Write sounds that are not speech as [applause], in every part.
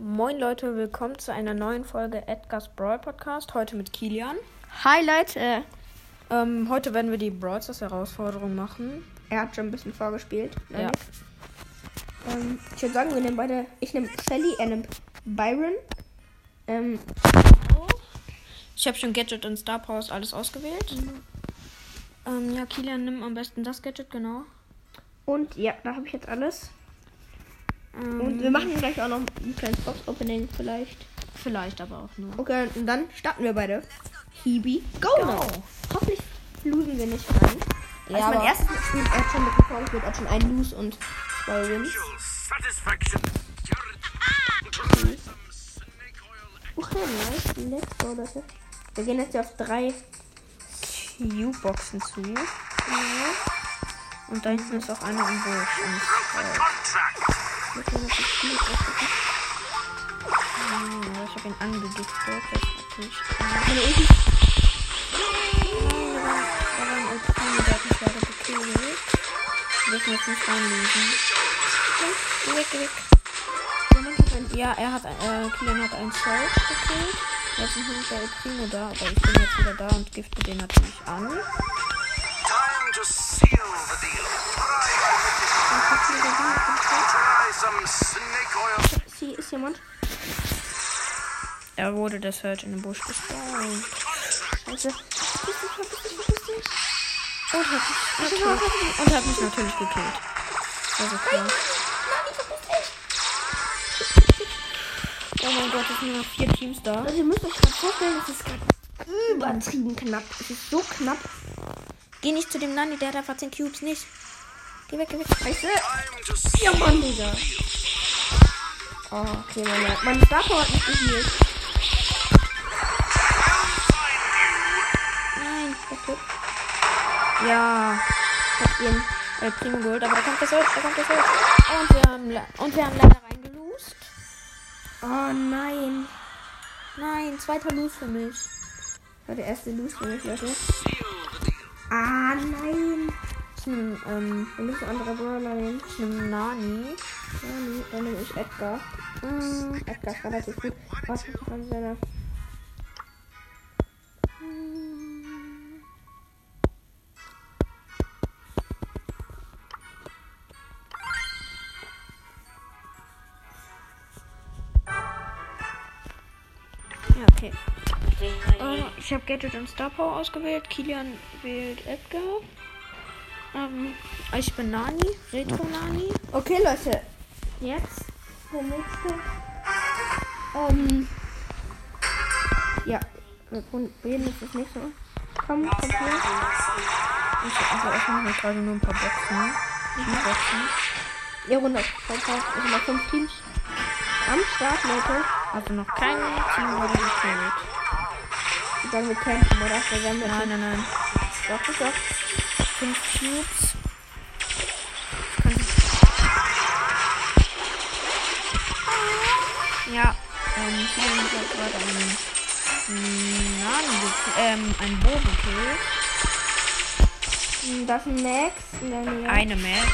Moin Leute, willkommen zu einer neuen Folge Edgar's Brawl Podcast. Heute mit Kilian. Hi Leute. Ähm, heute werden wir die Brawl Stars Herausforderung machen. Er hat schon ein bisschen vorgespielt. Ja. Janik. Ähm, ich würde sagen, wir nehmen beide. Ich nehme Shelly, er nimmt Byron. Ähm, Ich habe schon Gadget und Star Powers alles ausgewählt. Ähm, ja, Kilian, nimm am besten das Gadget, genau. und ja, da habe ich jetzt alles. Ähm, Und wir machen gleich auch noch ein kleines Box-Opening vielleicht. vielleicht aber auch nur. Okay, und dann starten wir beide. Hibi, go, Go. now. Hoffentlich losen wir nicht rein. Ja, also mein aber- erstes Spiel, er hat schon mit dem vorgespielt, er hat schon ein Lose und zwei Wins. satisfaction. Okay, nice. Let's go, Leute. Wir gehen jetzt auf drei. U-Boxen zu. Und da hinten ist auch eine im Busch. Wir können auf das Spiel aussuchen. ja, ich habe ihn angegiftet. Das ist natürlich. Meine Ulti. Nein, da war, da war ein Ultraman, der hat mich leider gekillt. Wir dürfen jetzt nicht reinlesen. Weg, weg. Hat ein, ja, er hat, äh, Kilian hat einen Search gekillt. Jetzt ist noch der El Primo da, aber ich bin jetzt wieder da und gifte den natürlich an. Time to seal the Sie ist jemand. Er wurde der Search in den Busch gespawnt. Scheiße. Und hat mich, natürlich, und hat mich natürlich gekillt. Also klar. Oh mein Gott, es sind nur noch vier Teams da. Also ihr müsst euch gerade vorstellen, es ist gerade übertrieben knapp. Es ist so knapp. Geh nicht zu dem Nani, der hat einfach 10 Cubes nicht. Geh weg, geh weg. Scheiße. Ja, Mann, Digga. Oh, okay, meine, meine Star Power hat nicht gehealt. Nein. Okay. Ja. Ich hab ihren. El Primo geholt, aber da kommt der Search, da kommt der Search. Und wir haben, und wir haben leider reingelost. Oh nein. Nein, zweiter Lose für mich. Das war der erste Loose für mich, Leute. Ah, nein. Ich nehme, ähm, Wir müssen andere Brawler nehmen. ich nehme Nani. Nee, dann nehme ich Edgar. Mm, Edgar ist relativ gut. Was ist von seiner. Ja, okay. Äh, ich habe Gadget und Star Power ausgewählt. Kilian wählt Edgar. Ähm, ich bin Nani, Retro Nani. Okay, Leute. Jetzt der nächste. Ähm. Ja. Wir probieren jetzt das nächste. Komm, komm hier. Ich also mir gerade nur ein paar Boxen. Die Boxen. Ja, runter. Sind noch fünf Teams. Am Start, Leute. Also noch kein Team wurde. Ich sagen wir campen, oder? Wir Nein, nein, nein. Doch, doch. Fünf Cubes. Ja, ähm, Kilian hat gerade einen gekillt, ähm, einen Bo gekillt. Hm, Das ist ein Max in der Nähe. Eine Max.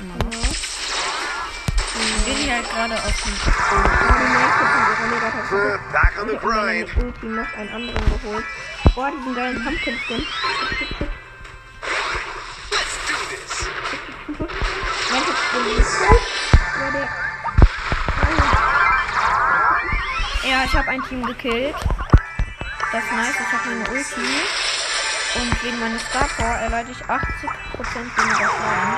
Immer noch. Genau. Wir sind halt gerade auf dem Ja, Mega-Taste. Back on the Ich grind. Ulti noch einen anderen geholt. Boah, diesen geilen Pumpkin-Skin. Ja, der. Ja, ich habe ein Team gekillt. Das ist nice, ich habe meine Ulti. Und wegen meines Star Power erleide ich 80% weniger Schaden.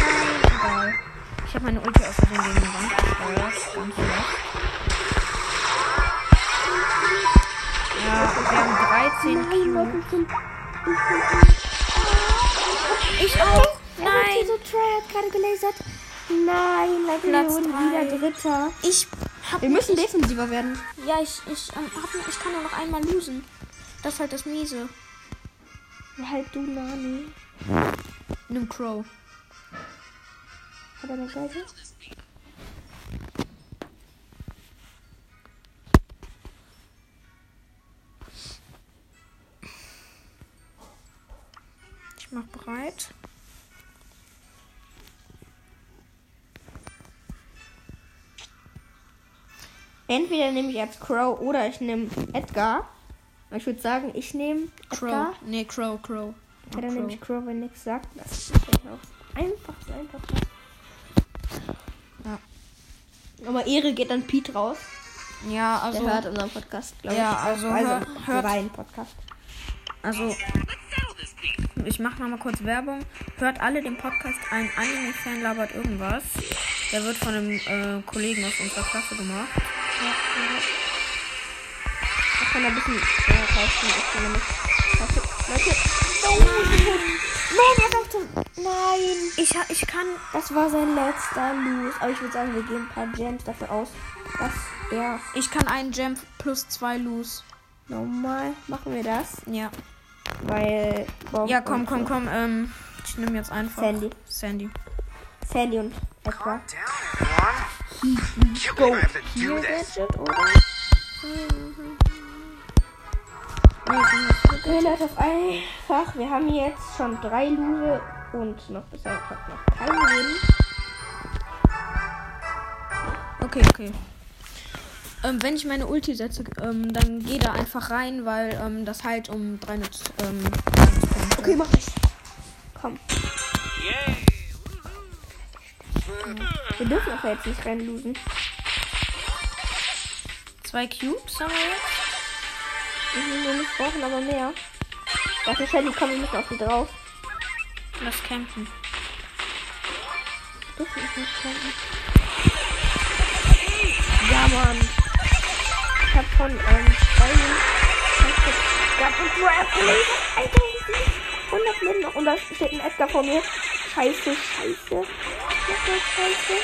Nein, egal. Ich habe meine Ulti aus Versehen gegen die Wand gesteuert. Ganz schlecht. Ja, wir haben 13 Cubes. Ich auch. Nein. So Try hat gerade gelasert. Nein, Leute, wir wurden wieder Dritter. Ich hab Wir müssen defensiver werden. Ja, ich, ich, ähm, hab, ich kann nur noch einmal losen. Das ist halt das Miese. Halt du, Nani. Nimm Crow. Hat er eine Geige? Ich mach bereit. Entweder nehme ich jetzt Crow oder ich nehme Edgar. Ich würde sagen, ich nehme Crow. Edgar. Nee, Crow, Crow. Okay, dann Crow. nehme ich Crow, wenn nichts sagt. Das ist auch einfach einfach. Ja. Aber Ehre geht dann Pete raus. Ja, Der also. hört unseren Podcast, glaube Ja, ich. also also hör- hört- rein Podcast. Also, ich mache noch mal kurz Werbung. Hört alle den Podcast Ein Anime-Fan labert irgendwas. Der wird von einem äh, Kollegen aus unserer Klasse gemacht. Ich kann ein bisschen äh, rausgehen. Ich kann nämlich. Leute, Leute. Oh, Nein, er sagte. Nein. Ich, ha- ich kann. Das war sein letzter Lose. Aber ich würde sagen, wir geben ein paar Gems dafür aus, dass er. Ich kann einen Gem plus zwei Lose. Normal machen wir das. Ja. Weil. Bob Ja, komm, komm, komm. Ähm, ich nehme jetzt einfach. Sandy. Sandy. Sandy und Edgar. Hier this. Gadget, oder? Okay, Leute, auf einfach. Wir haben jetzt schon drei Lose und noch bisher hat noch kein Leben. Okay, okay. Ähm, wenn ich meine Ulti setze, ähm, dann geh da einfach rein, weil ähm, das halt um 300 ähm. Okay, mach ich. Komm. Wir dürfen aber jetzt nicht reinlosen. Zwei Cubes haben wir jetzt. Mhm, Wir nicht brauchen aber mehr. Dafür Shelly, komm, wir müssen auf die drauf. Lass campen. Dürfen wir nicht campen. Ja, Mann. Ich hab von, ähm, zwei gehabt und Grab gelegt. Alter, das ist 100 Leben noch. Und da steht ein Edgar vor mir. Scheiße, scheiße. Scheiße.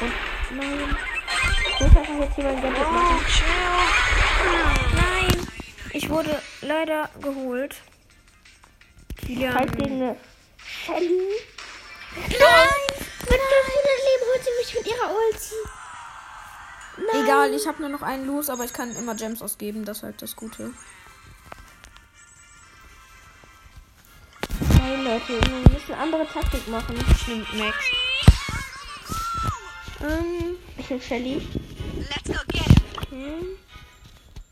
Und nein. Ich muss einfach jetzt hier mein Gadget machen. Nein! Ich wurde leider geholt. Kilian. Halt gegen eine Shelly. Nein! Mit 500 Leben holt sie mich mit ihrer Ulti. Nein. Egal, ich habe nur noch einen los, aber ich kann immer Gems ausgeben. Das ist halt das Gute. Leute, wir müssen eine andere Taktik machen. Ich nehme Max. Ähm, ich bin Shelly. Okay.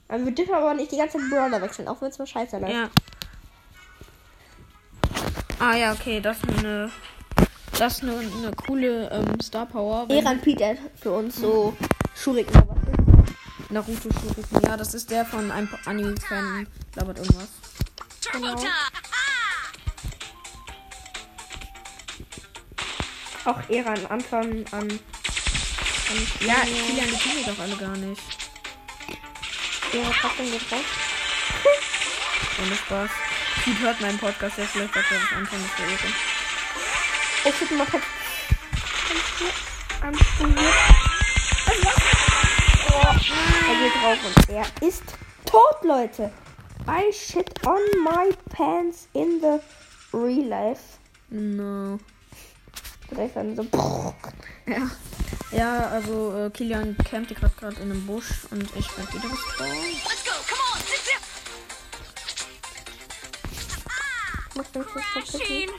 Aber wir dürfen aber nicht die ganze Zeit Brawler wechseln, auch wenn es mal scheiße läuft. Ja. Ah ja, okay, das ist eine. Das ist eine, eine coole ähm, Star Power. Eran Pete hat für uns so Schuriken. Naruto Shuriken. Ja, das ist der von einem Anime-Fan. Labert irgendwas. Genau. Auch Eran, Anton, an. an Ja, Kilian, die kennen die doch alle gar nicht. Eran trotzdem raus. Ohne Spaß. Pete hört meinen Podcast ja vielleicht, sagt er das Anfang des Jahres. Oh, shit, man hat. Anspielt. Oh, er geht drauf und er ist tot, Leute. I shit on my pants in the real life. No. Direkt dann so. Ja. Ja, also äh, Kilian campt gerade gerade in einem Busch und ich werde wieder gespawnt. Let's go. Come on. Zip, zip.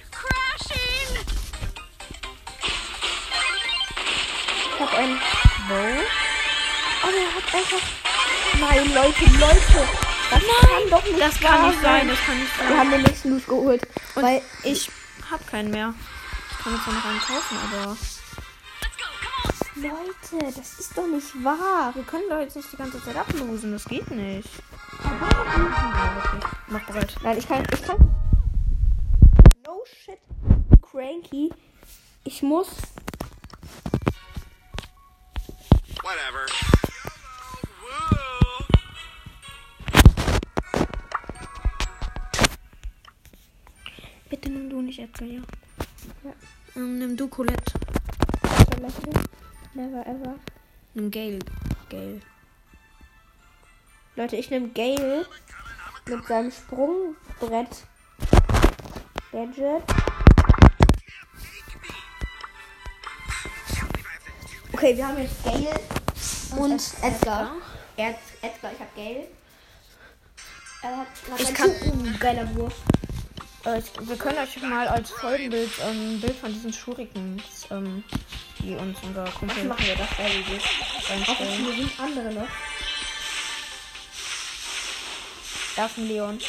Ich hab einen. Bow? Oh, der hat einfach. Nein, Leute, Leute. Das kann doch nicht Das kann nicht sein, das kann nicht Wir sein. haben den nächsten Loot geholt. Und weil ich hab keinen mehr. Ich kann zwar noch einen kaufen, aber. Leute, das ist doch nicht wahr. Wir können doch jetzt nicht die ganze Zeit ablosen, das geht nicht. Wirklich. Mach bereit. Nein, ich kann. Ich kann. No shit. Cranky. Ich muss. Whatever. Bitte nimm du nicht Edgar, ja. Ja. Ähm, nimm du Colette. Never ever. Nimm Gale. Gale. Leute, ich nehme Gale mit seinem Sprungbrett. Gadget. Okay, wir haben jetzt Gale und Edgar. Er hat Edgar, ich hab Gale. Er hat Ich kann- geiler Wurf. Äh, wir können euch mal als Folgenbild ähm, ein Bild von diesen Schurikens ähm, die uns unser Was Kumpel machen wir das da wie Auch hier sind andere noch. Da ist ein Leon.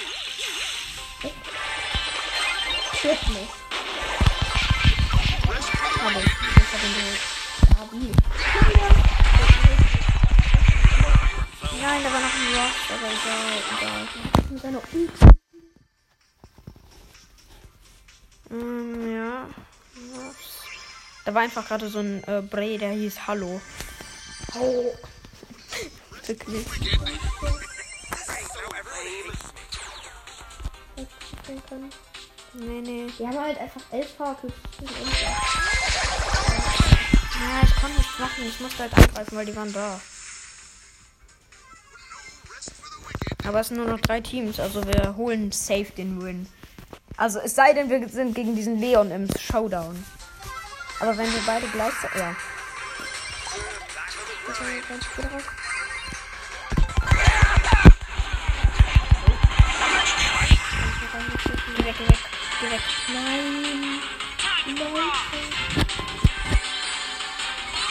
Stirbt nicht. Aber ich hab ihn geholt. Nein, da war noch ein Ross, aber egal, egal. Mit seiner Ult. Ähm, ja. Ross. Da war einfach gerade so ein äh, Bray, der hieß Hallo. Oh. Wirklich. Nee, nee. Wir haben halt einfach elf Powercubes. Ja, ich konnte nichts machen. Ich musste halt angreifen, weil die waren da. Aber es sind nur noch drei Teams, also wir holen safe den Win. Also es sei denn, wir sind gegen diesen Leon im Showdown. Aber wenn wir beide. Ja. Geh weg, geh weg, geh weg. Nein. Leute.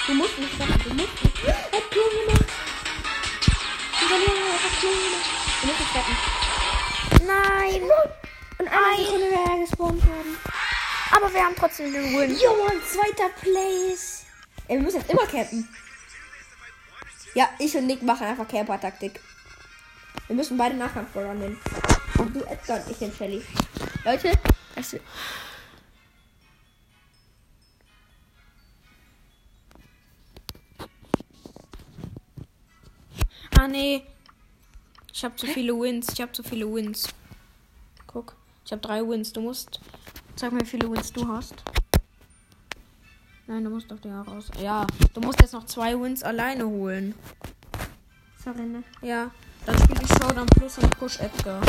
Du musst nicht machen, du musst nicht. Er hat Klo gemacht. Junge er hat Klo gemacht. Du musst es retten. Nein! Und eine Sekunde wäre gespawnt worden. Aber wir haben trotzdem den Win. Junge, zweiter Place. Ey, wir müssen jetzt immer campen. Ja, ich und Nick machen einfach Camper-Taktik. Wir müssen beide Nachkampf nehmen. Und du Edgar und ich den Shelly. Leute, es Ah, nee. Ich habe zu viele Wins. Ich habe zu viele Wins. Ich habe drei Wins. Du musst. Sag mir, wie viele Wins du hast. Nein, du musst doch der raus. Ja, du musst jetzt noch zwei Wins alleine holen. Sorry, ne? Ja. Dann spiele ich Showdown Plus und push Edgar.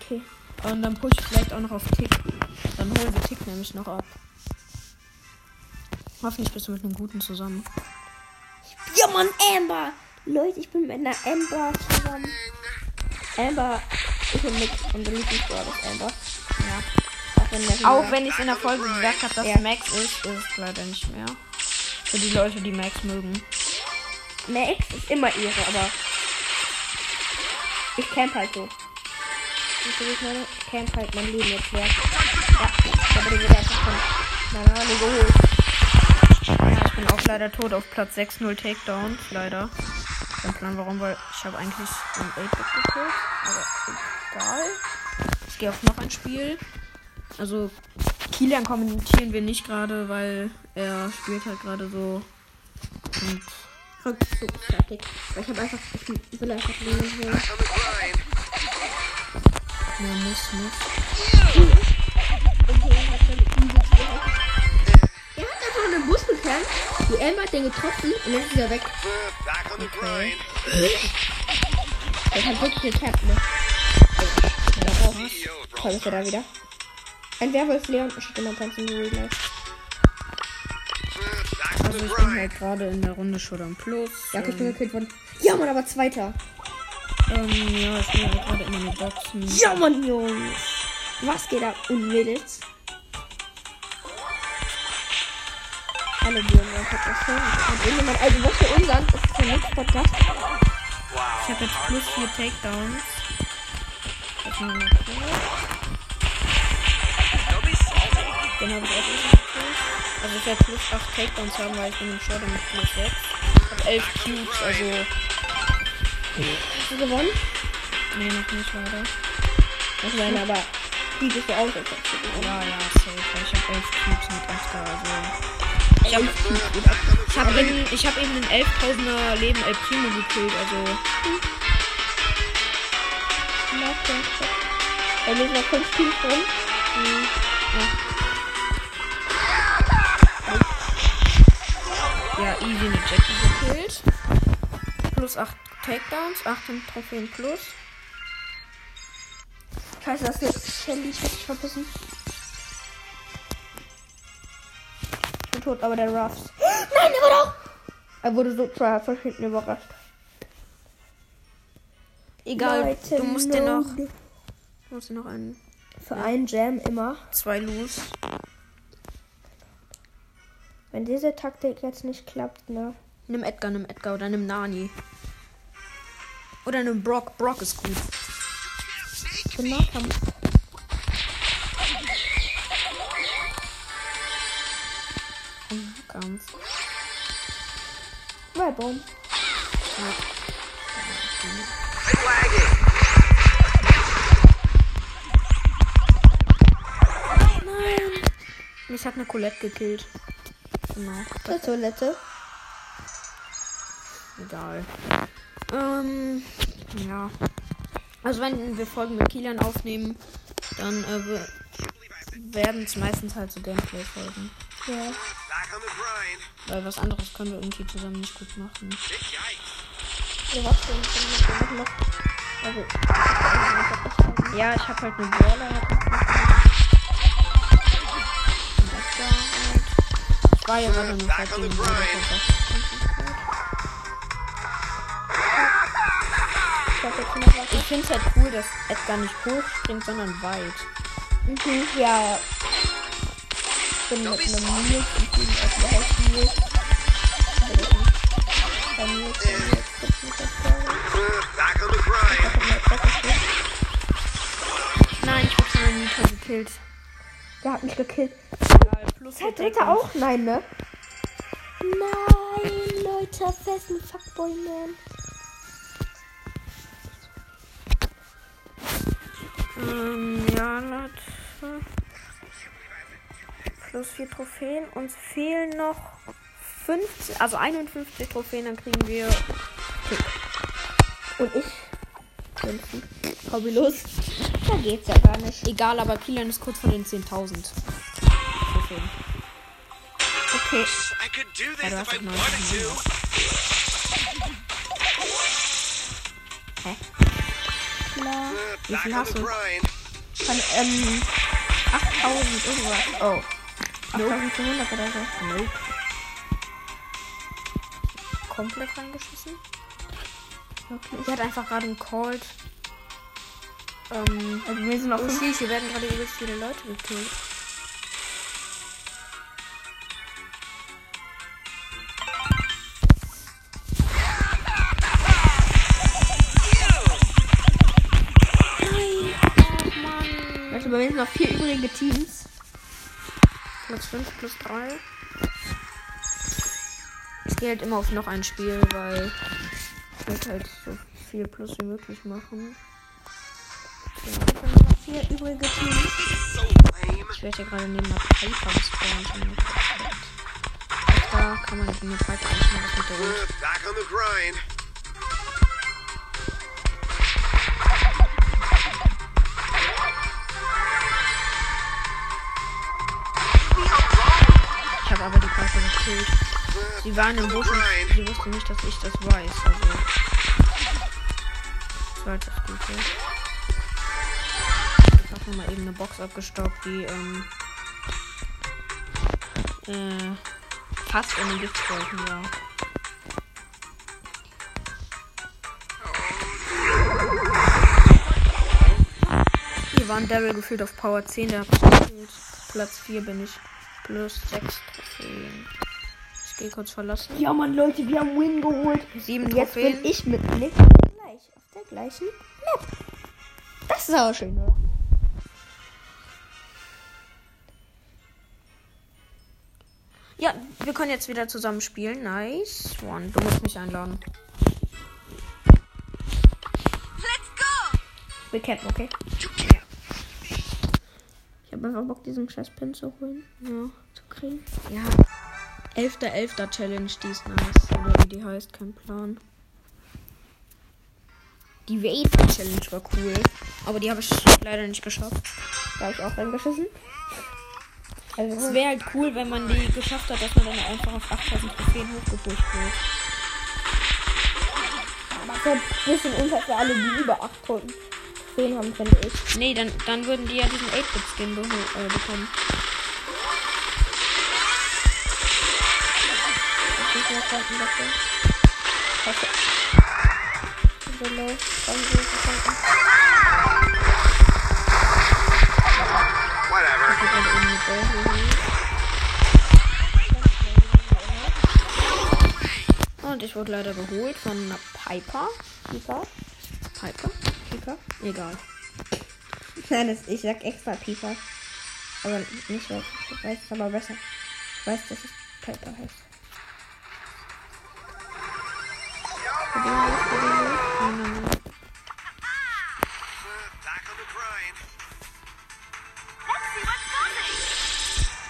Okay. Und dann push ich vielleicht auch noch auf Tick. Dann holen wir Tick nämlich noch ab. Hoffentlich bist du mit einem Guten zusammen. Ja, Mann, Amber. Leute, ich bin mit einer Amber zusammen. Amber, ich und Nick, unser Lieblingswort ist Amber. Ja. Auch wenn, der Auch wenn ich es in der Folge gesagt habe, dass Ja. Max ist, ist es leider nicht mehr. Für die Leute, die Max mögen. Max ist immer ihre, aber ich camp halt so. Ich camp halt mein Leben jetzt wert. Ja, ich habe die wieder einfach von meiner Hand geholt. Ja, ich bin auch leider tot auf Platz 6-0 Takedowns, leider. Kein Plan warum, weil ich habe eigentlich ein 8-Bit gekillt. Aber egal. Ich gehe auf noch ein Spiel. Also Kilian kommentieren wir nicht gerade, weil er spielt halt gerade so. Und Rückzugstaktik. Weil ich habe einfach, ich will einfach the grind. mehr muss, muss. Er hat einfach einen Bus gekannt. Die Amber hat den getroffen und dann ist er weg. Grind. Der hat wirklich gecampt, ne? CEO Toll ist er da wieder. Ein Werwolf Leon steht immer ganz in Real. Back on Also ich bin halt gerade in der Runde Showdown Plus. Ja, okay, ich bin gekillt worden. Ja, Mann, aber Zweiter. ähm, ja, ich bin halt gerade immer nur Boxen. Ja, Mann, Jungs. Was geht ab? Und Mädels? Hallo, Björn, mein Podcast. Und irgendjemand, also was für unseren, das ist der nächste Podcast. Ich habe jetzt plus 4 Takedowns. Den habe ich auch nicht gekillt. Also ich werde plus 8 Takedowns haben, weil ich bin im Showdown mit plus 6. Ich habe 11 Cubes, also... Hast du gewonnen? Nee, noch nicht leider. Ich meine, aber die bist du auch jetzt. hast du. Ja, ja, safe. Ich habe 11 Cubes mit Edgar, also... Ich habe ich hab eben, ich hab eben den 11.000er Leben El Primo gekillt, also... Mir sind noch fünf Teams drin. Ja, easy mit Jackie gekillt. Plus 8 Takedowns, 8 Trophäen plus. Scheiße, das ist Shelly. Ich hab dich verbissen. Ich bin tot, aber der Ruffs. [gasps] Nein, der war doch! Er wurde so von hinten überrascht. Egal, Leute, du musst dir no. noch... Du musst dir noch einen... Für einen Jam immer. Zwei Loose. Wenn diese Taktik jetzt nicht klappt, ne? Nimm Edgar, nimm Edgar oder nimm Nani. Oder nimm Brock. Brock ist gut. Ich bin Nahkampf. Kampf. Wellbomb. Nein. Mich hat eine Colette gekillt. Genau. Zur Toilette. Egal. Ähm, ja. Also wenn wir Folgen mit Kilian aufnehmen, dann äh, werden es meistens halt so Gameplay-Folgen. Ja. Weil was anderes können wir irgendwie zusammen nicht gut machen. Denn? Wir machen noch. Also. Ja, ich habe halt eine Brawler. hab ich Und war halt. Ich war ja gerade noch gegen Brawler. Ich hab. Ich finde es halt cool, dass Edgar nicht hoch springt, sondern weit. Mhm, ja. Ich bin mit einem Nils im Team, also der heißt Nils. Aber das ist bei Nils, Nein, ich hab schon Nita gekillt. Der hat mich gekillt. Plus Zeit dritter auch? Nein, ne? Nein, Leute, festen Fuckboy, man. Ähm, ja, Leute. Plus vier Trophäen. Uns fehlen noch 50, also 51 Trophäen, dann kriegen wir. Und ich. Fünften. Hobbylos. Da geht's ja gar nicht. Egal, aber Kilian ist kurz vor den 10.000 Trophäen. Okay. I could do this Ja, du if hast I doch wanted 90 to. Klar. Wie viel hast du? Von, ähm, 8000 irgendwas. Oh. 8500 oder so. Nope. Komplett reingeschissen. Wirklich. Sie hat einfach gerade einen Cold. Ähm, Also wir sind noch oh, schieß, hier werden gerade übelst viele Leute gekillt. Also bei mir sind noch vier übrige Teams. Plus 5, plus 3. Ich gehe halt immer auf noch ein Spiel, weil ich will halt so viel Plus wie möglich machen. Es sind noch vier übrige Teams. Ich werde hier gerade neben einer Piper gespawnt. Da kann man mit einer Piper eigentlich mal was mit der Ult. Back on the grind. Ich habe aber die Piper gekillt. Sie waren im Busch und sie wusste nicht, dass ich das weiß. Also. Das war das Gute. Ich habe nochmal eben eine Box abgestaubt, die ähm, äh, fast in den Giftwolken war. Hier war ein Daryl gefühlt auf Power 10, der hat mich gekillt. Platz 4 bin ich. Plus 6 Trophäen. Ich gehe kurz verlassen. Ja, Mann, Leute, wir haben Win geholt. 7 Und jetzt Trophäen. bin ich mit Nick gleich auf der gleichen Map. Das ist aber schön, oder? Ja, wir können jetzt wieder zusammen spielen. Nice one. Du musst mich einladen. Let's go! Wir campen, okay? Ich habe einfach Bock, diesen scheiß Pin zu holen. Ja. Zu kriegen. Ja. 11.11. Challenge, die ist nice. Oder wie die heißt, kein Plan. Die Vapor Challenge war cool. Aber die habe ich leider nicht geschafft. Da habe ich auch reingeschissen. Es Also, wäre halt cool, wenn man die geschafft hat, dass man dann einfach auf 8000 Trophäen hochgepusht wird. das ist ein bisschen unfair für alle, die über 8000 Trophäen haben, finde ich. Nee, dann, dann würden die ja diesen 8-Bit-Skin be äh, bekommen. So so. Und ich wurde leider geholt von einer Piper. Pieper. Piper? Piper? Egal. Nein, das, ich sag extra Pieper. Aber nicht, weil ich weiß aber besser. Ich weiß, dass es Piper heißt. Let's see what's coming.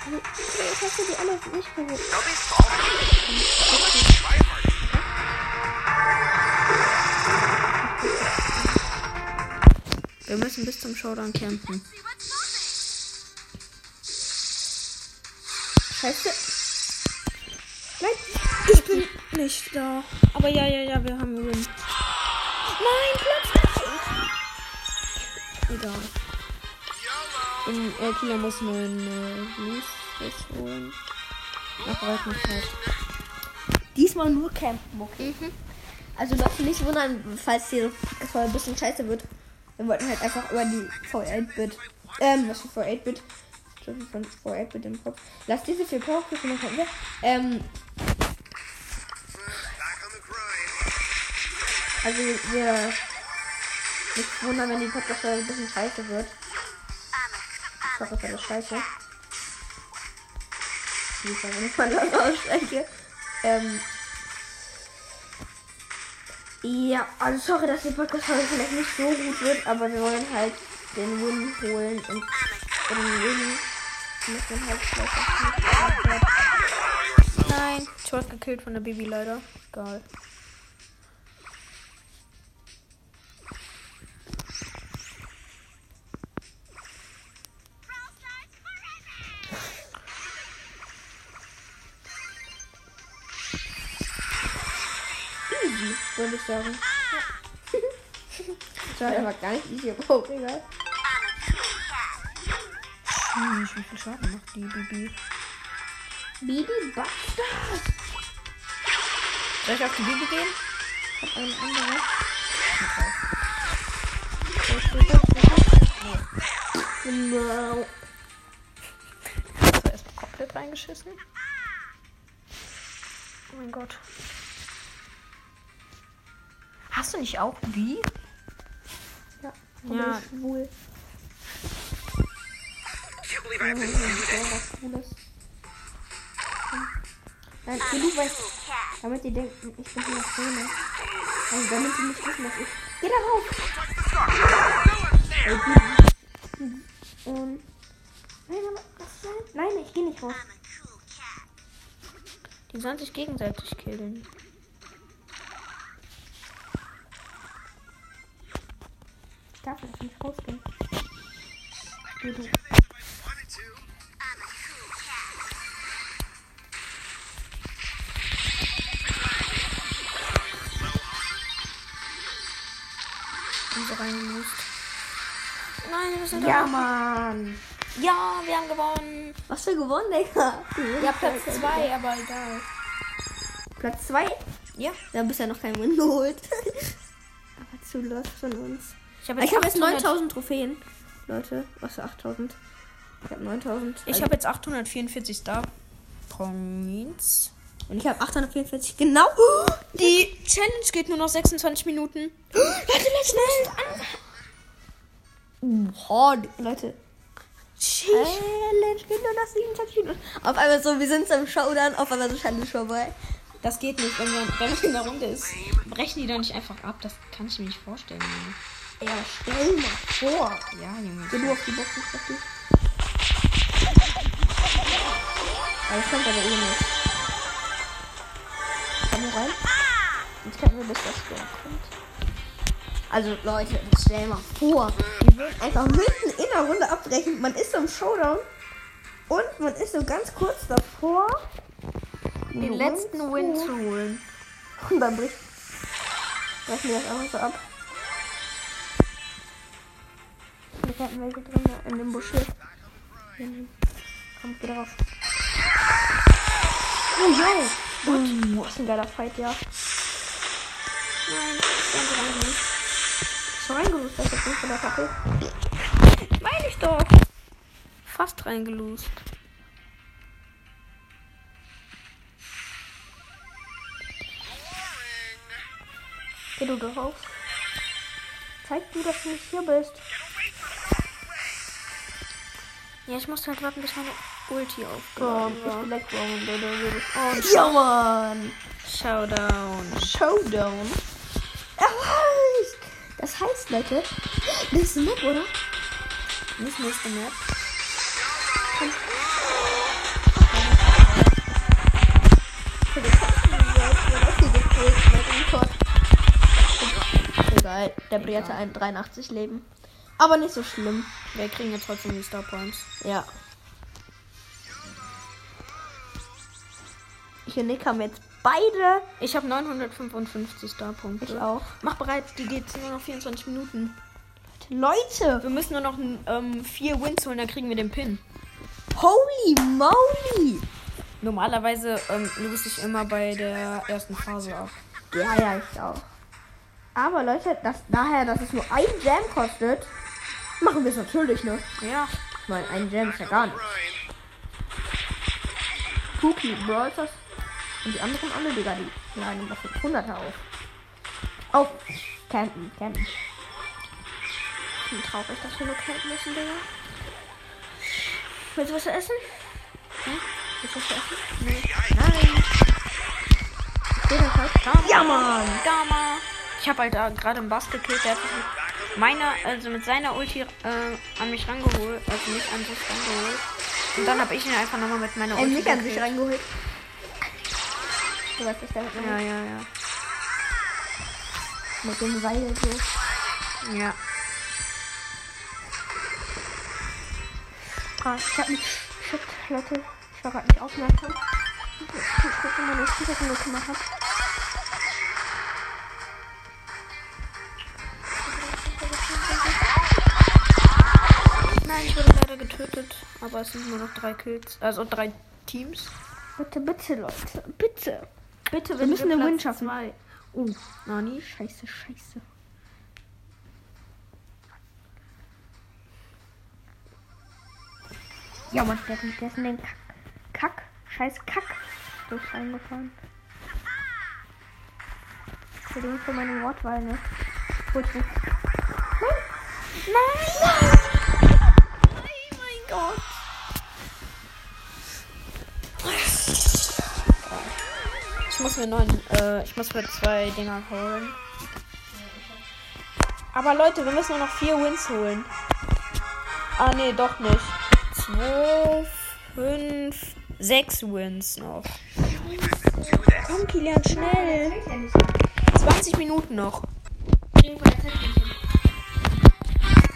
Also, ich du die alle nicht hard. Wir müssen bis zum Showdown kämpfen. Scheiße. Nicht da. Aber ja, ja, ja, wir haben Win. Nein, Platz. Egal. In, äh, Kila muss nur einen äh, Blues jetzt holen. Nach Breitenfeld. Diesmal nur campen, okay? Also Leute, nicht wundern, falls hier das ein bisschen scheiße wird. Wir wollten halt einfach über die V8-Bit. Ähm, was für V8-Bit? Ich hab von V8-Bit im Kopf. Lass diese vier Powerpunkte noch mal. Ähm, also wir. Nicht wundern, wenn die Podcast ein bisschen scheiße wird. Ich hoffe, das ist scheiße. Ich weiß nicht, wann das ausspreche. Ähm. Ja, also sorry, dass die Podcast-Folge vielleicht nicht so gut wird, aber wir wollen halt den Win holen und den Win muss man halt vielleicht auch nicht Nein, ich wurde gekillt von der Baby leider. Egal. Würde ich sagen. Das [laughs] war einfach gar nicht easy, aber auch egal. Hm, wie viel Schaden macht die Baby? Bibi Bastard! Soll ich auf die Baby gehen? Ich hab eine andere. Genau. Hast du erstmal komplett reingeschissen? Oh mein Gott. Hast du nicht auch wie? Ja, Ja. ja. schwul. Have Ja, was Schwules. Nein, für du weißt, damit die denken, ich bin hier Szene. Also damit sie nicht wissen, dass ich. Geh da Bibi. Ähm. Nein, aber? Nein, ich geh nicht raus. Die sollen sich gegenseitig killen. Darf jetzt nicht rausgehen. Geh du. reingemusst. Nein, wir müssen Ja. Mann! Ja, wir haben gewonnen. Was für gewonnen, Digga? Ja, Platz 2, aber egal. Platz 2? Ja. Wir haben bisher noch keinen Win geholt. [laughs] Aber zu los von uns. Ich habe jetzt, habe jetzt 800 9000 Trophäen. Leute, was für 8000? Ich habe 9000. Ich Also- habe jetzt 844 Star Points. Und ich habe 844. Genau. [gasps] Die Challenge geht nur noch 26 Minuten. [gasps] Leute, schnell. Oh, Leute. Challenge geht nur noch 27 Minuten. Auf einmal so, wir sind im Showdown, auf einmal so Challenge vorbei. Das geht nicht, wenn man, wenn man in der Runde ist. Brechen die da nicht einfach ab? Das kann ich mir nicht vorstellen. Junge. Ja, stell mal vor. Ja, Junge. Geh du auf die Box, auf die. Aber das kommt aber eh nicht. Komm hier rein. Jetzt können wir bis das Sturm kommt. Also Leute, stell mal vor, wir würden einfach mitten in der Runde abbrechen. Man ist so im Showdown und man ist so ganz kurz davor, Den letzten Win zu holen. Und dann bricht brechen wir das einfach so ab. Wir hatten welche drin in dem Busch. Kommt raus. Oh, yo! Uh, was ein geiler Fight, ja. Nein, danke, danke nicht. So reingerüstet, das ist nicht von der Fackel. Meine ich doch. Fast reingelost. Geh du drauf. Zeig du, dass du nicht hier bist. Ja, ich muss halt warten, bis meine Ulti Komm, aufgeladen ich bin bitte. Und Ja, Mann. Showdown. Showdown. Erreicht. Das heißt, Leute, ein Map, oder? Nicht nächste Map. Egal, der Brie hatte ein 83 Leben. Aber nicht so schlimm. Wir kriegen jetzt trotzdem die Star Points. Ja. Ich und Nick haben jetzt beide. Ich habe 955 Starpunkte. Ich auch. Mach bereit, die geht nur noch 24 Minuten. Leute, Wir müssen nur noch ähm, vier Wins holen, dann kriegen wir den Pin. holy moly. Normalerweise ähm, löse ich immer bei der ersten Phase ab. Ja, ja, ich auch. Aber Leute, das, daher, dass es nur ein Jam kostet, machen wir es natürlich, ne? Ja. Meine, ein Jam ist ja gar nichts. Cookie, Brawl Stars und die anderen alle, Digga, die laden das mit 100er auf. Auf Campen, Campen. Ich bin traurig, dass wir nur campen müssen, Digga. Willst du was zu essen? Hm? Willst du was zu essen? Nee. Nein. Das halt. Ja, Mann! Gamma. Ich habe halt gerade einen Bass gekillt, der hat meiner, also mit seiner Ulti äh, an mich rangeholt, also nicht an sich rangeholt. Und dann habe ich ihn einfach nochmal mit meiner Er Ulti mich an sich reingeholt. Du weißt, was damit Ja, ja, ja. Mit dem Seil so. Ja. Ah, ich hab nicht. Shit, Leute. Ich war gerade nicht aufmerksam. Ich mal nicht, was ich nur gemacht habe. Ich wurde leider getötet, aber es sind nur noch drei Kills, also drei Teams. Bitte, bitte, Leute. Bitte. Bitte, Wir müssen den Win schaffen. Zwei. Oh, Nani. Scheiße, scheiße. Ja, Mann, der, der ist in den Kack. Kack. Scheiß Kack. Durch reingefallen. Entschuldigung für meine Wortwahl, ne? Gut, gut. Nein! Nein! Mein Gott. Ich muss mir neun, äh, ich muss mir zwei Dinger holen. Aber Leute, wir müssen nur noch vier Wins holen. Ah, nee, doch nicht. Zwei, fünf, sechs Wins noch. Komm, Kilian, schnell. 20 Minuten noch.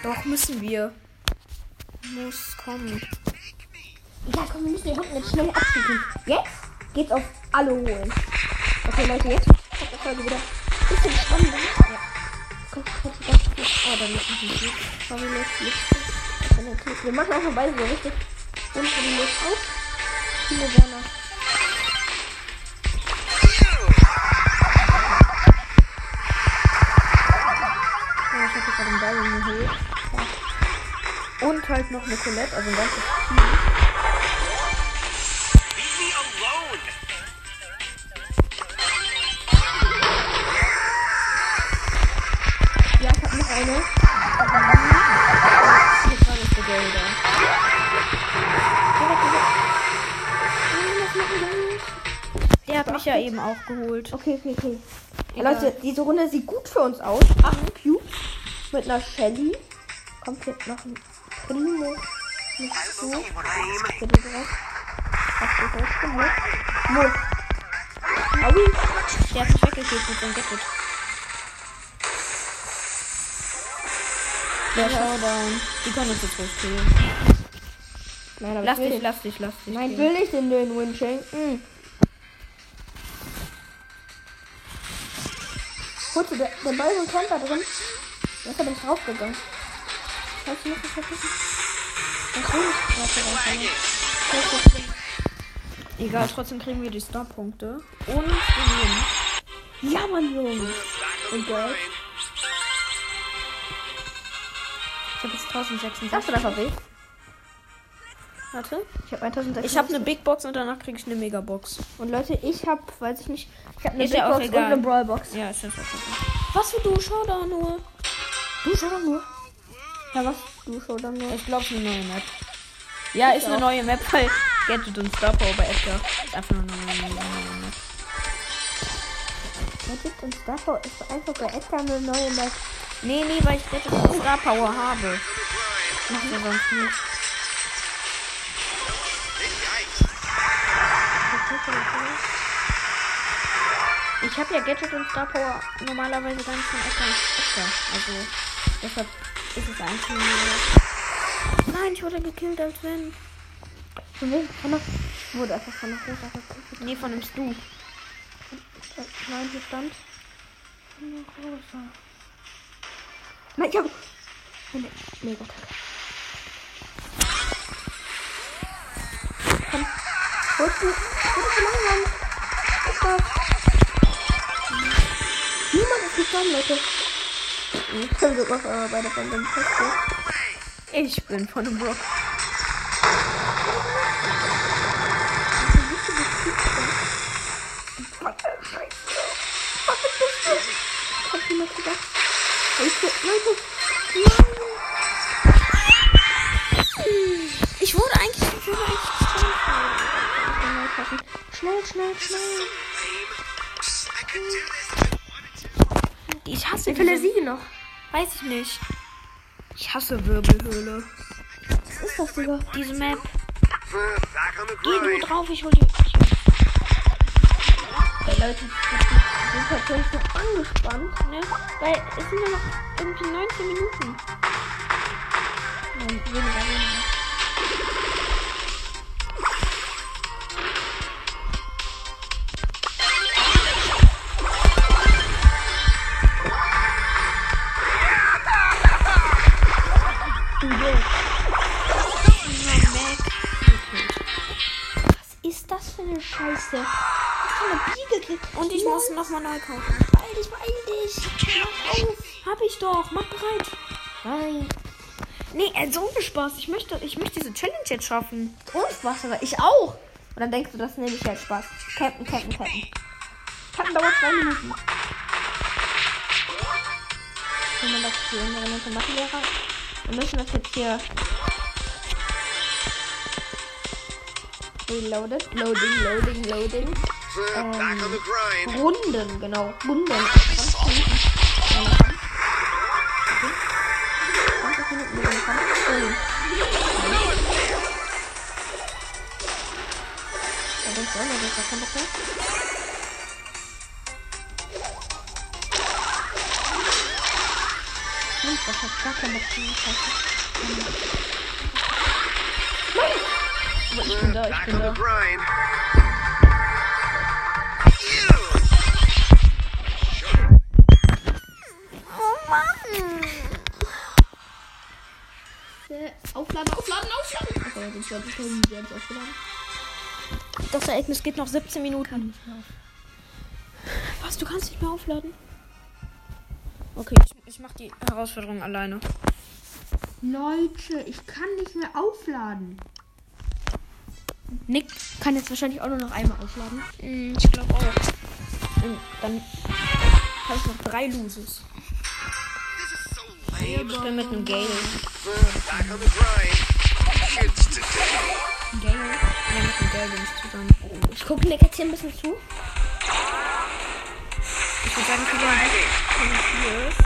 Doch, müssen wir. Muss kommen. Ja, komm, wir müssen den Hund jetzt schnell abschicken. Jetzt geht's auf alle holen. Okay, Leute, jetzt kommt die Folge wieder bisschen spannender. Ja. Komm, komm, komm, komm. Oh, da muss ich nicht. Der Typ- Wir machen mal beide so richtig. Und die Licht auf. Viele Werner. Und halt noch eine Colette, also ein ganzes Team. Leave me alone. Ja, ich hab noch eine. Hier gerade ist der Gelder. Der hat mich ja eben auch geholt. Okay, okay, okay. Ja. Leute, diese Runde sieht gut für uns aus. Acht Cubes mit einer Shelly. Kommt jetzt noch ein Primo. Nicht so. Bitte drauf. Hast du das gemacht? Mo. Aui. Der hat mich weggekillt mit seinem Gadget. Der Showdown. Die können uns jetzt killen. Nein, aber Lass ich dich, lass dich, lass dich. Nein, ich will nicht den den Win schenken. Kurze, der, der Ball ist ein Camper drin. Jetzt hat er nicht draufgegangen. Hast du noch was vergessen? Das warte. Egal, trotzdem kriegen wir die Starpunkte. Und wir nehmen. Ja, Mann, Junge. Und Geld. Ich habe jetzt 1066. Hast du das auf Weg? Warte. Ich habe 1600. Ich habe eine Big Box und danach kriege ich eine Mega Box. Und Leute, ich habe, weiß ich nicht, ich habe eine Ist Big ja Box und egal. eine Brawl Box. Ja, ist das okay. Was für du? Schau da nur. Du schau doch nur. Ja, was? Du schau doch nur. Ich glaube, es ist eine neue Map. Ja, ist eine auch. neue Map, weil Gadget und Star Power bei Edgar. Ist einfach nur eine neue Map. Gadget und Star Power ist einfach bei Edgar eine neue Map. Nee, nee, weil ich Gadget und Star Power habe. Macht er sonst nicht. Ich habe ja Gadget und Star Power normalerweise gar nicht von. Edgar. Also, deshalb ist es eigentlich nur. Nein, ich wurde gekillt, als wenn. Von wem? Von der... Wurde einfach von der Rosa gekriegt. Nee, von einem Stu. Nein, hier stand... Von der Rosa. Nein, ich hab... Eine mega Komm. Holst du... Holst du langsam? Was das? Niemand ist gestorben, Leute. Ich bin beide von dem Test. Ich bin von einem Brock. Ich wurde eigentlich. Ich wurde eigentlich Schnell, schnell, schnell. Ich hasse viele diese- Siege noch? Weiß ich nicht. Ich hasse Wirbelhöhle. Was ist das, Digga? Diese Map. Geh du grind. drauf, ich hol die. Ich Ey, Leute, ich bin tatsächlich so angespannt. ne? Weil es sind nur noch irgendwie 19 Minuten. Nein, weniger, weniger. Und ich muss nochmal neu kaufen. Beeil dich, beeil dich. Mach auf. Hab ich doch. Mach bereit. Nein. Nee, äh, so ohne Spaß. Ich möchte, ich möchte diese Challenge jetzt schaffen. Und Spaß, aber ich auch. Und dann denkst du, das nehme ich halt Spaß. Campen, campen, campen. Campen dauert zwei Minuten. Wenn man das für unsere machen wäre. Wir müssen das jetzt hier. Reloaded. Loading, loading, loading. Grind. Runden, genau. Runden. 20 Minuten. Ja, noch haben. Okay. 20 Minuten mit dem Kampf. Schön. Da denkst du auch noch, das hat gar mehr. Scheiße. Aber ich bin da, ich bin da. Aufladen, aufladen, aufladen. Okay, wird es selbst aufgeladen. Das Ereignis geht noch 17 Minuten. Was, du kannst nicht mehr aufladen? Okay, ich, ich mach die Herausforderung alleine. Leute, ich kann nicht mehr aufladen. Nick, Kann jetzt wahrscheinlich auch nur noch einmal aufladen. mm, ich glaube auch. Und dann habe ich noch drei Loses. Ich bin mit einem Gale. Gale? Ja, mit einem Gale bin ich zusammen. Oh, Ich gucke Nick jetzt hier ein bisschen zu. ich würde sagen, Kilian konzentrierst,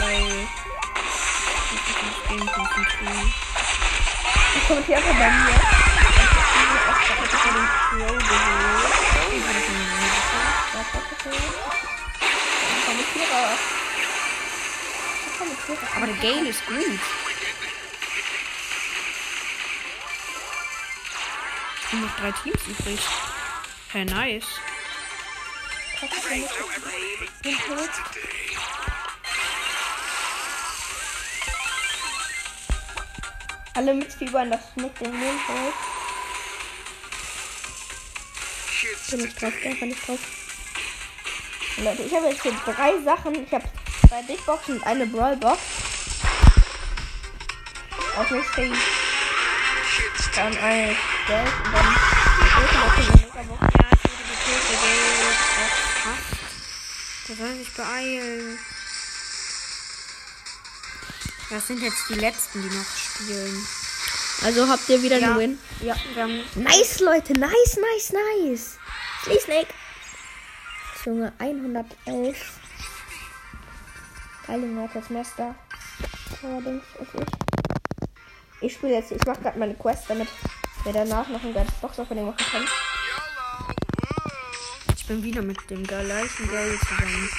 weil ich nicht Game konzentrieren. Ich kommentiere einfach bei mir. Ich habe den Pro geholt. Ich es mir nie gefallen. Ich kommentiere. Ich kommentiere. Aber der Gale ist gut. Sind noch drei Teams übrig. Hey, nice. Alle mitfiebern, dass Nick den Mond holt. Kids Bin ich drauf? Bin ich drauf. Leute, ich habe jetzt hier drei Sachen. Ich habe zwei Big Boxen und eine Brawl Box. Auf mich stehen Kids dann ein Geld und dann die Größe noch eine Megabox. Ja, ich wurde gekillt. Der soll sich beeilen. Das sind jetzt die letzten, die noch spielen. Also habt ihr wieder Ja. einen Win. Ja, wir haben. Nice, Leute. Nice, nice, nice. Sleep Snake. Junge, 111. Geil, Junge, als Master. Allerdings ist ich. Ich spiele jetzt, ich mache gerade meine Quest, damit wir danach noch ein geiles Box-Opening machen können. Ich bin wieder mit dem gleichen Gary zusammen.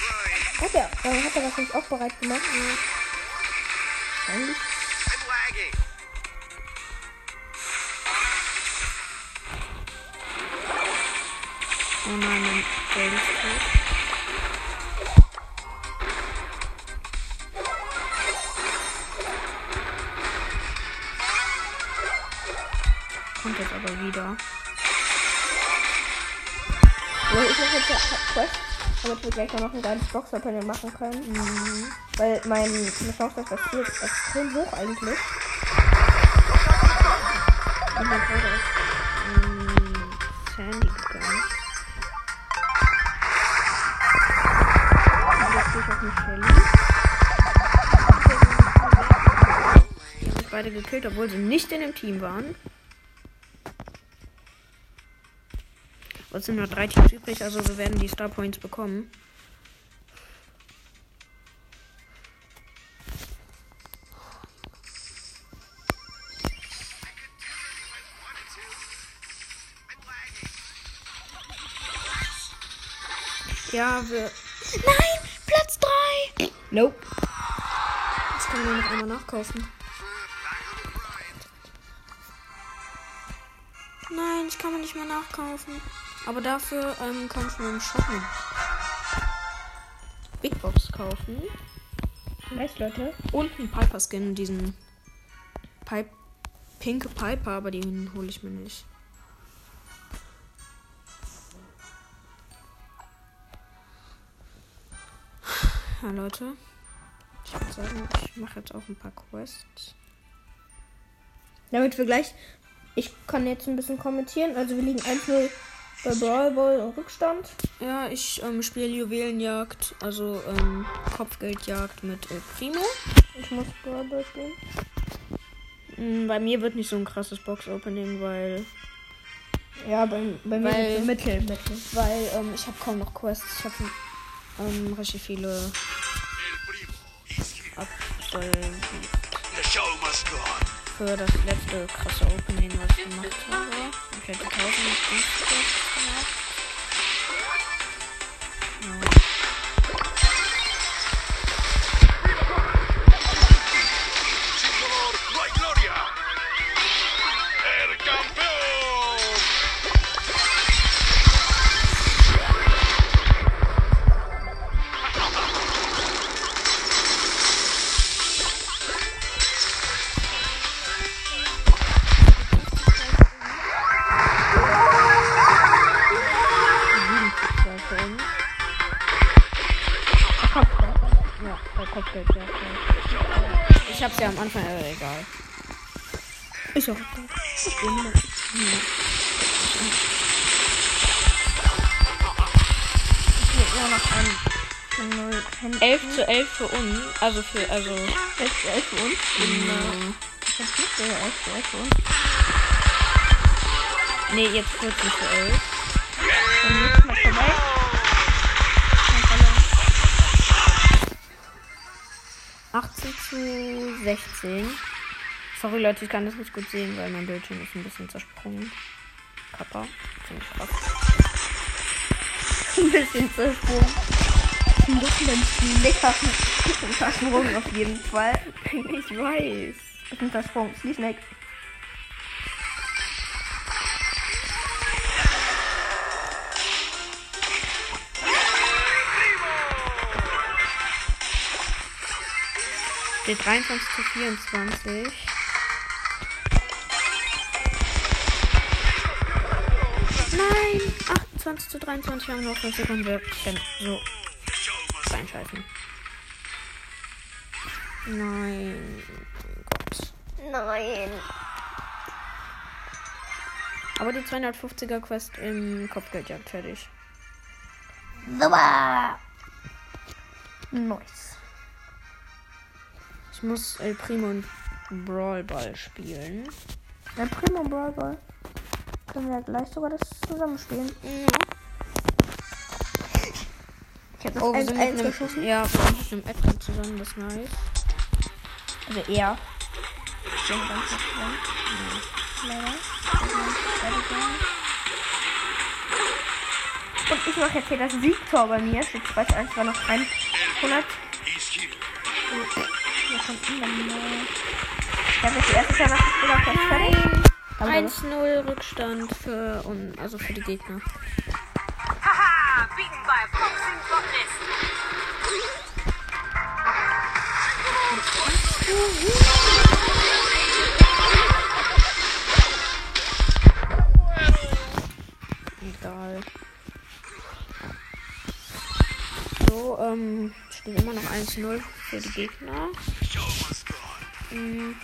Hat er, äh, hat er das nicht auch bereit gemacht? I'm lagging. Oh nein, mein Gary ist tot. Quest, damit wir gleich noch ein geiles Box-Opening machen können. Weil meine Chance, dass das Spiel ist extrem hoch eigentlich. Und mein Bruder ist Sandy gegangen. Und jetzt gehe ich auf Michelle. Die haben beide gekillt, obwohl sie nicht in dem Team waren. Es sind nur drei Teams übrig, also wir werden die Star Points bekommen. Ja, wir. Nein! Platz 3! Nope. Das können wir noch einmal nachkaufen. Nein, ich kann mir nicht mehr nachkaufen. Aber dafür ähm, kann ich mir im eine Big Box kaufen. Nice, Leute. Und einen Piper Skin, diesen Pipe, pinke Piper, aber den hole ich mir nicht. Ja, Leute. Ich würde sagen, ich mache jetzt auch ein paar Quests. Damit wir gleich. Ich kann jetzt ein bisschen kommentieren. Also wir liegen 1-0 bei Brawl Ball im Rückstand. Ja, ich ähm, spiele Juwelenjagd, also ähm, Kopfgeldjagd mit El Primo. Ich muss Brawl Ball spielen. Mm, Bei mir wird nicht so ein krasses Box-Opening, weil, Ja, bei, bei mir Weil- so Mittel, Mittel. weil ähm, ich habe kaum noch Quests. Ich habe ähm, richtig viele on. für das letzte krasse Opening, was ich gemacht habe. Ich hätte 1000 Quests Anfang, äh, egal. Ist auch. Ich will immer noch ein. ein neues Handy. 11 zu 11 für uns. Also für, also. 11 zu 11 für uns. Ich hab's nicht so 11 zu 11 für uns. nee, jetzt 14 zu 11. Dann nächstes Mal vorbei. Zu 16. Sorry Leute, ich kann das nicht gut sehen, weil mein Bildschirm ist ein bisschen zersprungen. Kappa. Ziemlich krass. Ein bisschen zersprungen. Ein bisschen leckeren Zersprung auf jeden Fall. [laughs] Ich weiß. Ist ein Zersprung. Sleep Snake. Steht 23 zu 24. Nein! 28 zu 23 haben wir noch 5 Sekunden. Wir können so reinschalten. Nein. Gott. Nein. Aber die 250er Quest im Kopfgeldjagd fertig. Super. Nice. Ich muss El Primo und Brawl Ball spielen. Der Primo Brawl Ball. Können wir ja gleich sogar das zusammenspielen. Ja. Ich habe das Oh, wir 1 sind mit 1 einem, geschossen. ja, wir sind mit einem Edgar zusammen, das ist nice. Also er. Ich bin ganz dran. Leider. Und ich mache jetzt hier das Siegtor bei mir. Steht 2 zu 1, war noch 100. Ich habe die erste fast fertig. Aber 1-0 Rückstand für, und, also für die Gegner. Haha! By a boxing botanist. Egal. So, ähm, steht immer noch 1-0 für die Gegner. Mhm.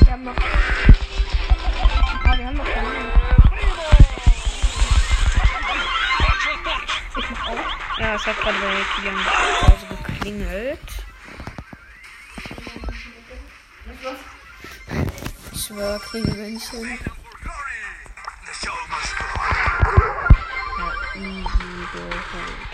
wir haben noch. Ah, wir haben noch keine. Ich mach auch. Ja, es hat gerade bei geklingelt. Ich schwör, Klingelmännchen. Easy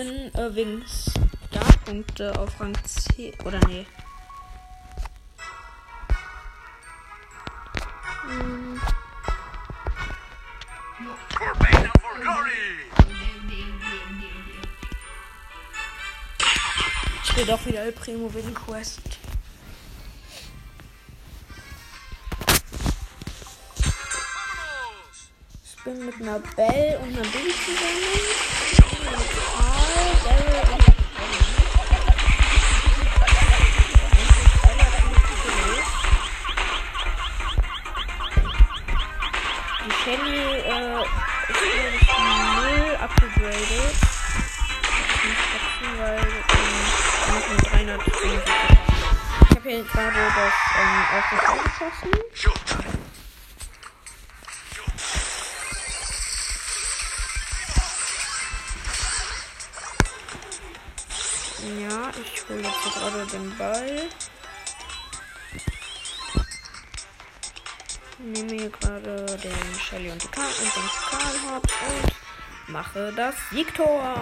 Byron äh, wegen Startpunkte auf Rang 10. Oder nee. Ich spiele doch wieder El Primo wegen Quest. Ich bin mit einer Belle und einer Bibi zusammen. Ich habe hier gerade das ähm, erste Tor geschossen. Den Ball. Nehme hier gerade den Shelly und, die Karl und den Karl und mache das Siegtor.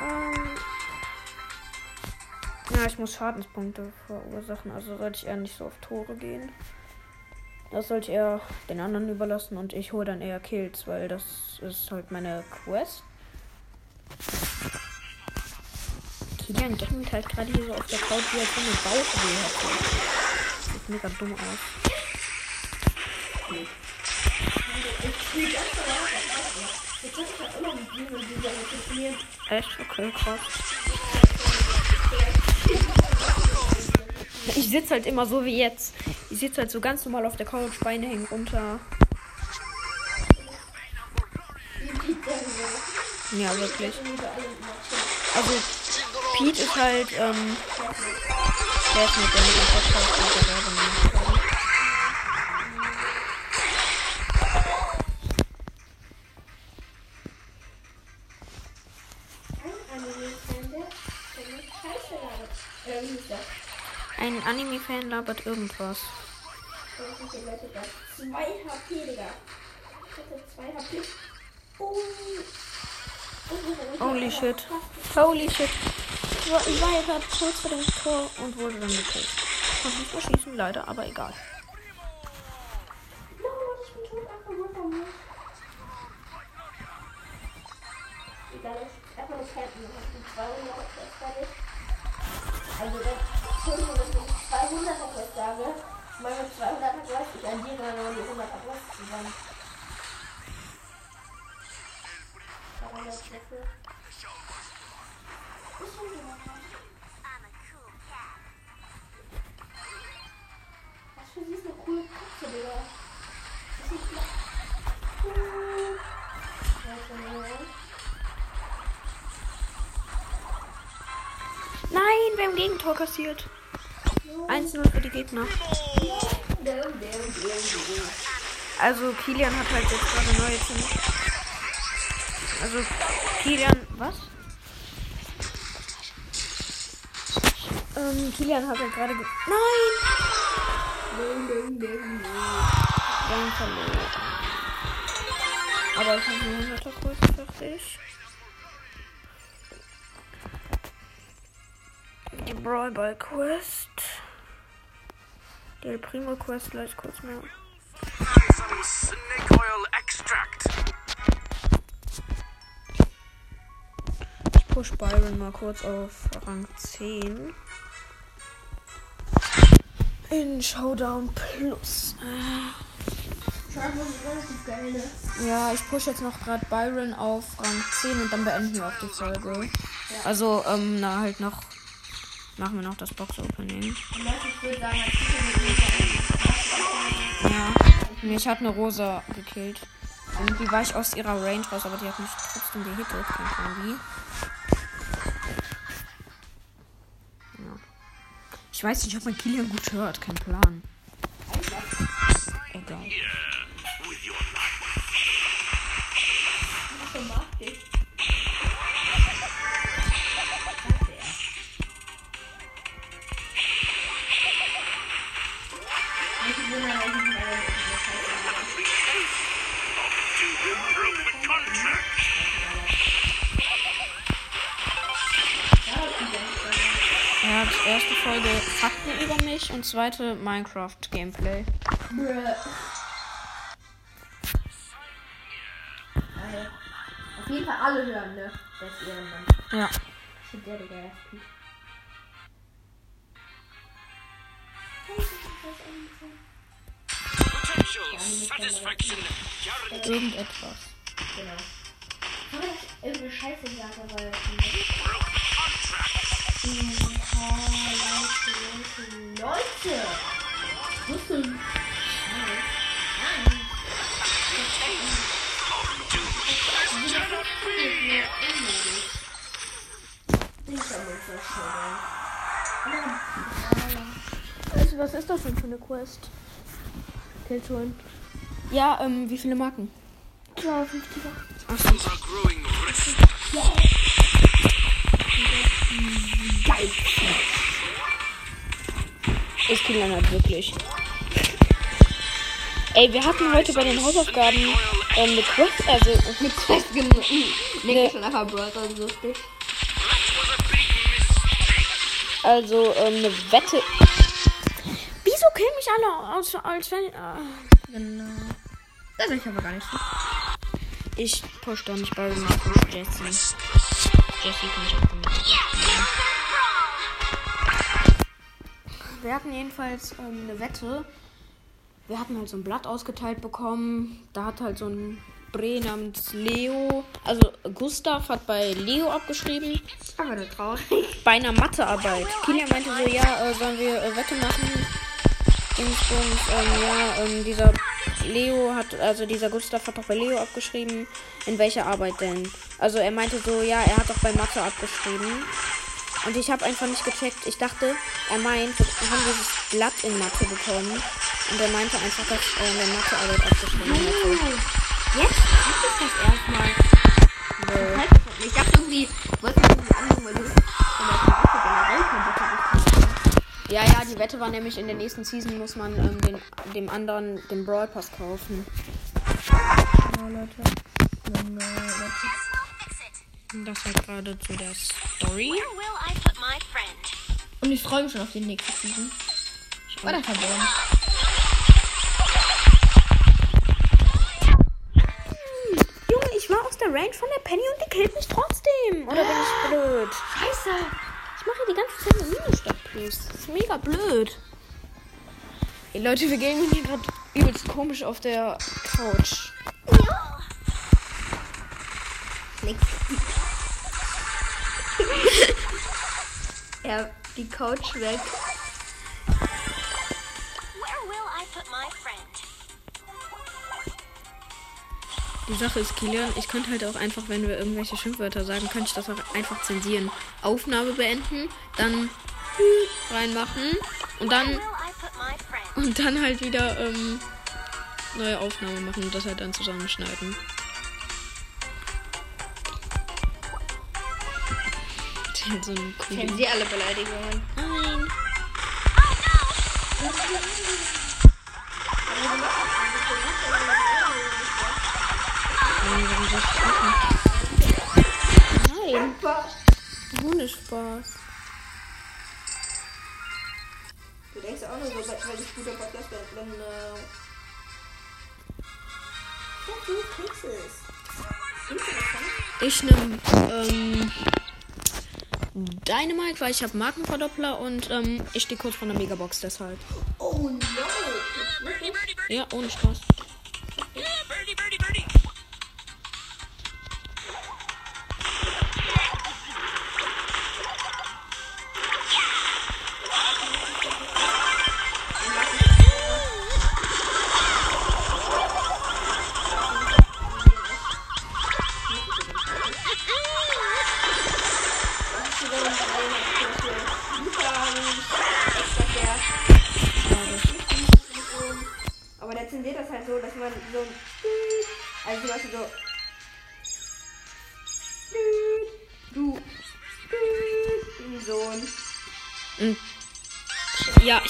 Ähm ja, ich muss Schadenspunkte verursachen, also sollte ich eher nicht so auf Tore gehen. Das sollte ich eher den anderen überlassen und ich hole dann eher Kills, weil das ist halt meine Quest. Kilian gammelt halt gerade hier so auf der Couch, wie er so eine Bauchweh hat. Sieht mega dumm aus. Echt? Okay, krass. Ich sitze halt immer so wie jetzt. Ich sitze halt so ganz normal auf der Couch, Beine hängen runter. Ja, wirklich. Also, Pete ist halt, ähm, der ist mit dem Podcast mit der Werbung. Ein Anime-Fan labert irgendwas. 2 HP, Digga. Ich hatte 2 HP. Oh, Holy shit. Holy shit. Ich war, ich war ja gerade kurz vor dem Tor und wurde dann gekillt. Konnte nicht mehr schießen, leider, aber egal. No, ich bin tot, einfach nur von mir. Egal, ich einfach nur campen. Ich bin 200, das war nicht. Also, das Entschuldigung, dass ich 200 er Quest sage. Meine 200 er Quest, ich addiere dann die 100 er Quest zusammen. 200 Schätze. Ist für sie ist coole Katze, Digga. Ist schon mal. Nein, wir haben Gegentor kassiert. 1-0 für die Gegner. Also Kilian hat halt jetzt gerade neue Team. Also Kilian, was? Ähm, Kilian hat halt gerade. Ge Haben. Aber ich habe eine 100er Kurs fertig. Die Brawl Ball Quest. Die Primo Quest gleich kurz mehr. Snake oil extract. Ich push Byron mal kurz auf Rang 10. In Showdown Plus. Ja, ich push jetzt noch gerade Byron auf Rang 10 und dann beenden wir auch die Folge. Also, ähm, na halt noch. Machen wir noch das Box-Opening. Und Leute, ich würde sagen, als Titel mit mir Ja. Mich hat eine Rosa gekillt. Irgendwie war ich aus ihrer Range raus, aber die hat mich trotzdem gehittet. Keine Ich weiß nicht, ob man Kilian gut hört. Kein Plan. Egal. Folge Fakten über mich und zweite Minecraft Gameplay. Auf jeden Fall alle hören, ne? Das ist Ehrenmann. Ja. Ich bin der, Digga. Irgendetwas. Genau. Kann man nicht irgendeine Scheiße sagen, aber. Leute, Leute, Leute! Was denn? Also, was ist das denn für eine Quest? Killtone. Ja, ähm, wie viele Marken? 52. Achso. Are growing rich. Geil. Ich kill halt wirklich. Ey, wir hatten heute bei den Hausaufgaben ähm, eine Quest, also [laughs] Mit festgenommen. Nee, schon einfach Brother lustig. Also, ähm, eine Wette. Wieso killen mich alle als, als wenn. Äh, Genau. Das ich aber gar nicht so. ich push doch nicht bei Markus Jesse. Jesse kann ich auch nicht. Wir hatten jedenfalls ähm, eine Wette. Wir hatten halt so ein Blatt ausgeteilt bekommen. Da hat halt so ein Bre namens Leo. Also Gustav hat bei Leo abgeschrieben. Aber nur traurig. bei einer Mathearbeit. Kilian meinte so, ja, äh, sollen wir äh, Wette machen? Dingsbums, ähm, ja, ähm, dieser Leo hat, also dieser Gustav hat doch bei Leo abgeschrieben. In welcher Arbeit denn? Also er meinte so, ja, er hat doch bei Mathe abgeschrieben. Und ich habe einfach nicht gecheckt. Ich dachte, er meint, wir haben dieses Blatt in Mathe bekommen. Und er meinte einfach, dass er in der Mathearbeit abgeschrieben hätte. Wette war nämlich, in der nächsten Season muss man ähm, den, dem anderen den Brawl Pass kaufen. Ja, Leute. Junge, Leute. Fix it. Das war gerade zu der Story. Und ich freue mich schon auf die nächste Season. Ich war da verloren. Junge, ich war aus der Range von der Penny und die killt mich trotzdem. Oder bin ich blöd? Scheiße. Ich mache hier die ganze Zeit eine Minus Plus. Das ist mega blöd. Ey, Leute, wir gehen hier gerade übelst komisch auf der Couch. Nix. [laughs] ja, die Couch weg. Where will I put my friend? Die Sache ist, Kilian, ich könnte halt auch einfach, wenn wir irgendwelche Schimpfwörter sagen, könnte ich das auch einfach zensieren. Aufnahme beenden, dann reinmachen und dann und dann halt wieder ähm, neue Aufnahme machen und das halt dann zusammenschneiden. So. Kennen Sie alle Beleidigungen? Nein. Nein, warum soll denkst auch nur so, weil ich guter Podcast bin. äh, Ja, du kriegst es. Ich nehme ähm, Dynamite, weil ich habe Markenverdoppler und ähm, ich stehe kurz vor der Megabox deshalb. Oh no. Ja, ohne Spaß.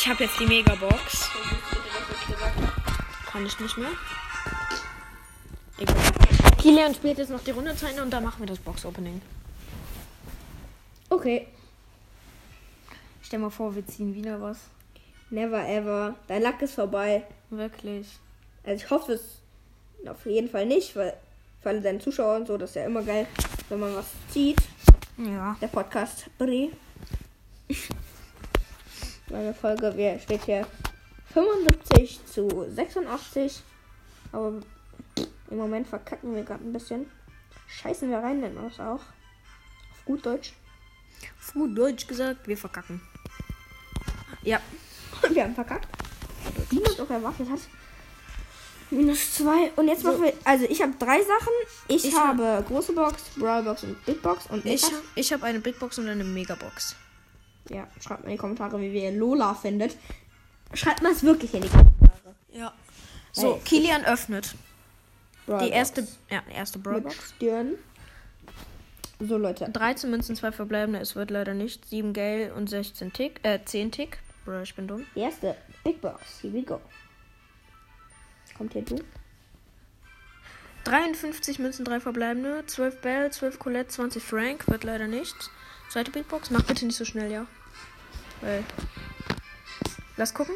Ich habe jetzt die Megabox. Kann ich nicht mehr. Egal. Kilian spielt jetzt noch die Runde zu Ende und dann machen wir das Box-Opening. Okay. Stell mal vor, wir ziehen wieder was. Never ever. Dein Lack ist vorbei. Wirklich. Also ich hoffe es auf jeden Fall nicht, weil für alle deine Zuschauer und so, das ist ja immer geil, wenn man was zieht. Ja. Der Podcast Brie. Meine Folge wir steht hier 75 zu 86. Aber im Moment verkacken wir gerade ein bisschen. Scheißen wir rein, nennt man das auch. Auf gut Deutsch. Auf gut Deutsch gesagt, wir verkacken. Ja. [laughs] Wir haben verkackt. Niemand auch erwartet hat. Minus zwei. Und jetzt machen wir. Also ich habe drei Sachen. Ich, Ich habe große Box, Brawl Box und Big Box. Und Ich, ich habe eine Big Box und eine Megabox. Ja, schreibt mal in die Kommentare, wie ihr Lola findet. Schreibt mal es wirklich in die Kommentare. Ja. So, Hey. Kilian öffnet. Brawl Die Box. erste, ja, erste Brawl mit Box. Stirn. So, Leute. 13 Münzen, 2 verbleibende, es wird leider nicht. 7 Gale und 16 Tick, äh, 10 Tick. Bro, ich bin dumm. Die erste Big Box. Here we go. Kommt hier du? 53 Münzen, 3 verbleibende, 12 Bell, 12 Colette, 20 Frank, wird leider nichts. Zweite Big Box, mach bitte nicht so schnell, ja. Weil. Lass gucken.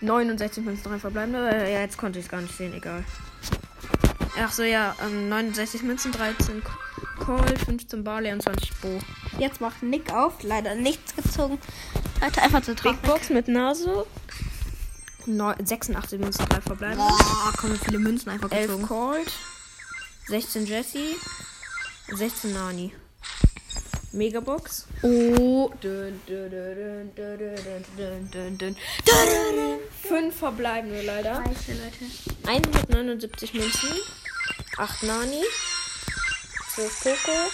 69 Münzen, 3 verbleibende. Äh, ja, jetzt konnte ich es gar nicht sehen, egal. Ach so, ja, ähm, 69 Münzen, 13 Call, 15 Barley und 20 Bo. Jetzt macht Nick auf. Leider nichts gezogen. Leute, einfach zu Big Box mit Nase. Neu- 86 Münzen, 3 verbleibende. Boah, kommen viele Münzen einfach 11 gezogen. Colt, 16 Jesse, 16 Nani. Megabox. Oh. Fünf verbleibende leider. 179 Münzen. 8 Nani. 12 Poco.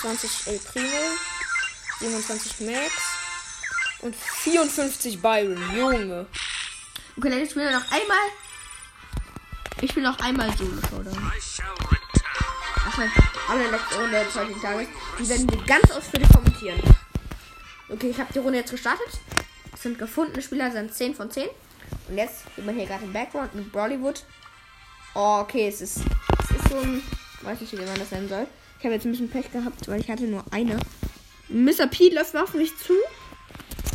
20 El Primo. 27 Max. Und 54 Byron. Junge. Okay, Leute, spielen wir noch einmal. Ich will noch einmal Solo-Showdown. Das die allerletzte Runde des heutigen Tages. Die werden wir ganz ausführlich kommentieren. Okay, ich habe die Runde jetzt gestartet. Es sind gefundene Spieler, sind 10 von 10. Und jetzt sieht man hier gerade im Background mit Bollywood. Oh, okay, es ist, es ist so ein. Weiß nicht, wie man das nennen soll. Ich habe jetzt ein bisschen Pech gehabt, weil ich hatte nur eine. Mr. P läuft auf mich zu.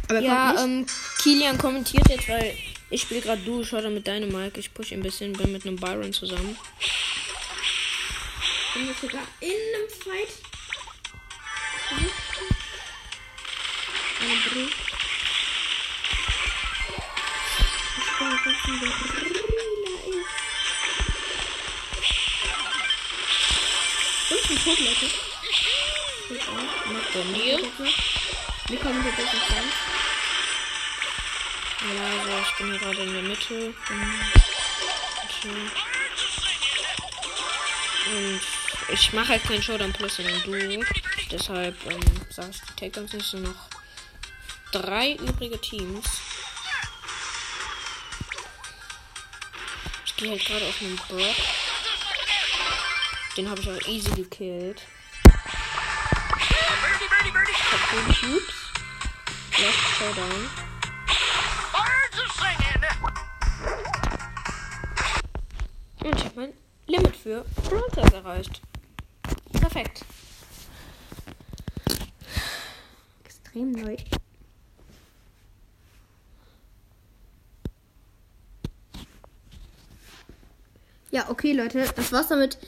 Aber er Ja, ähm, Kilian kommentiert jetzt, weil ich spiele gerade Du, schau da mit deinem Mike. Ich push ein bisschen, bin mit einem Byron zusammen. Ich bin jetzt sogar in einem Fight. Eine Brille. Ich bin jetzt in der Brille ist. Und ein Tod, Leute. Steht auch. Noch Bei mir? Wir kommen jetzt auf den Feind. Ja, also ich bin hier gerade in der Mitte. Mitte. Und ich mache halt keinen Showdown Plus dem Duo. Deshalb ähm, sage ich die Takedowns nicht. Sind noch drei übrige Teams. Ich gehe halt gerade auf einen Brock. Den habe ich auch easy gekillt. Den Cubes. Last Showdown. Und ich habe mein Limit für Brawl Stars erreicht. Perfekt. Extrem neu. Ja, okay, Leute, das war's damit.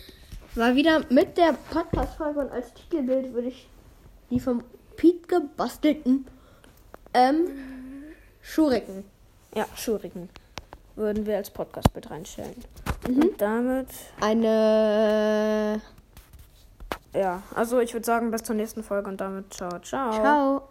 War wieder mit der Podcast-Folge und als Titelbild würde ich die vom Pete gebastelten ähm, Schuriken. Ja, Schuriken. Würden wir als Podcast-Bild reinstellen. Und damit, Eine. Ja, also ich würde sagen, bis zur nächsten Folge und damit ciao, ciao. Ciao.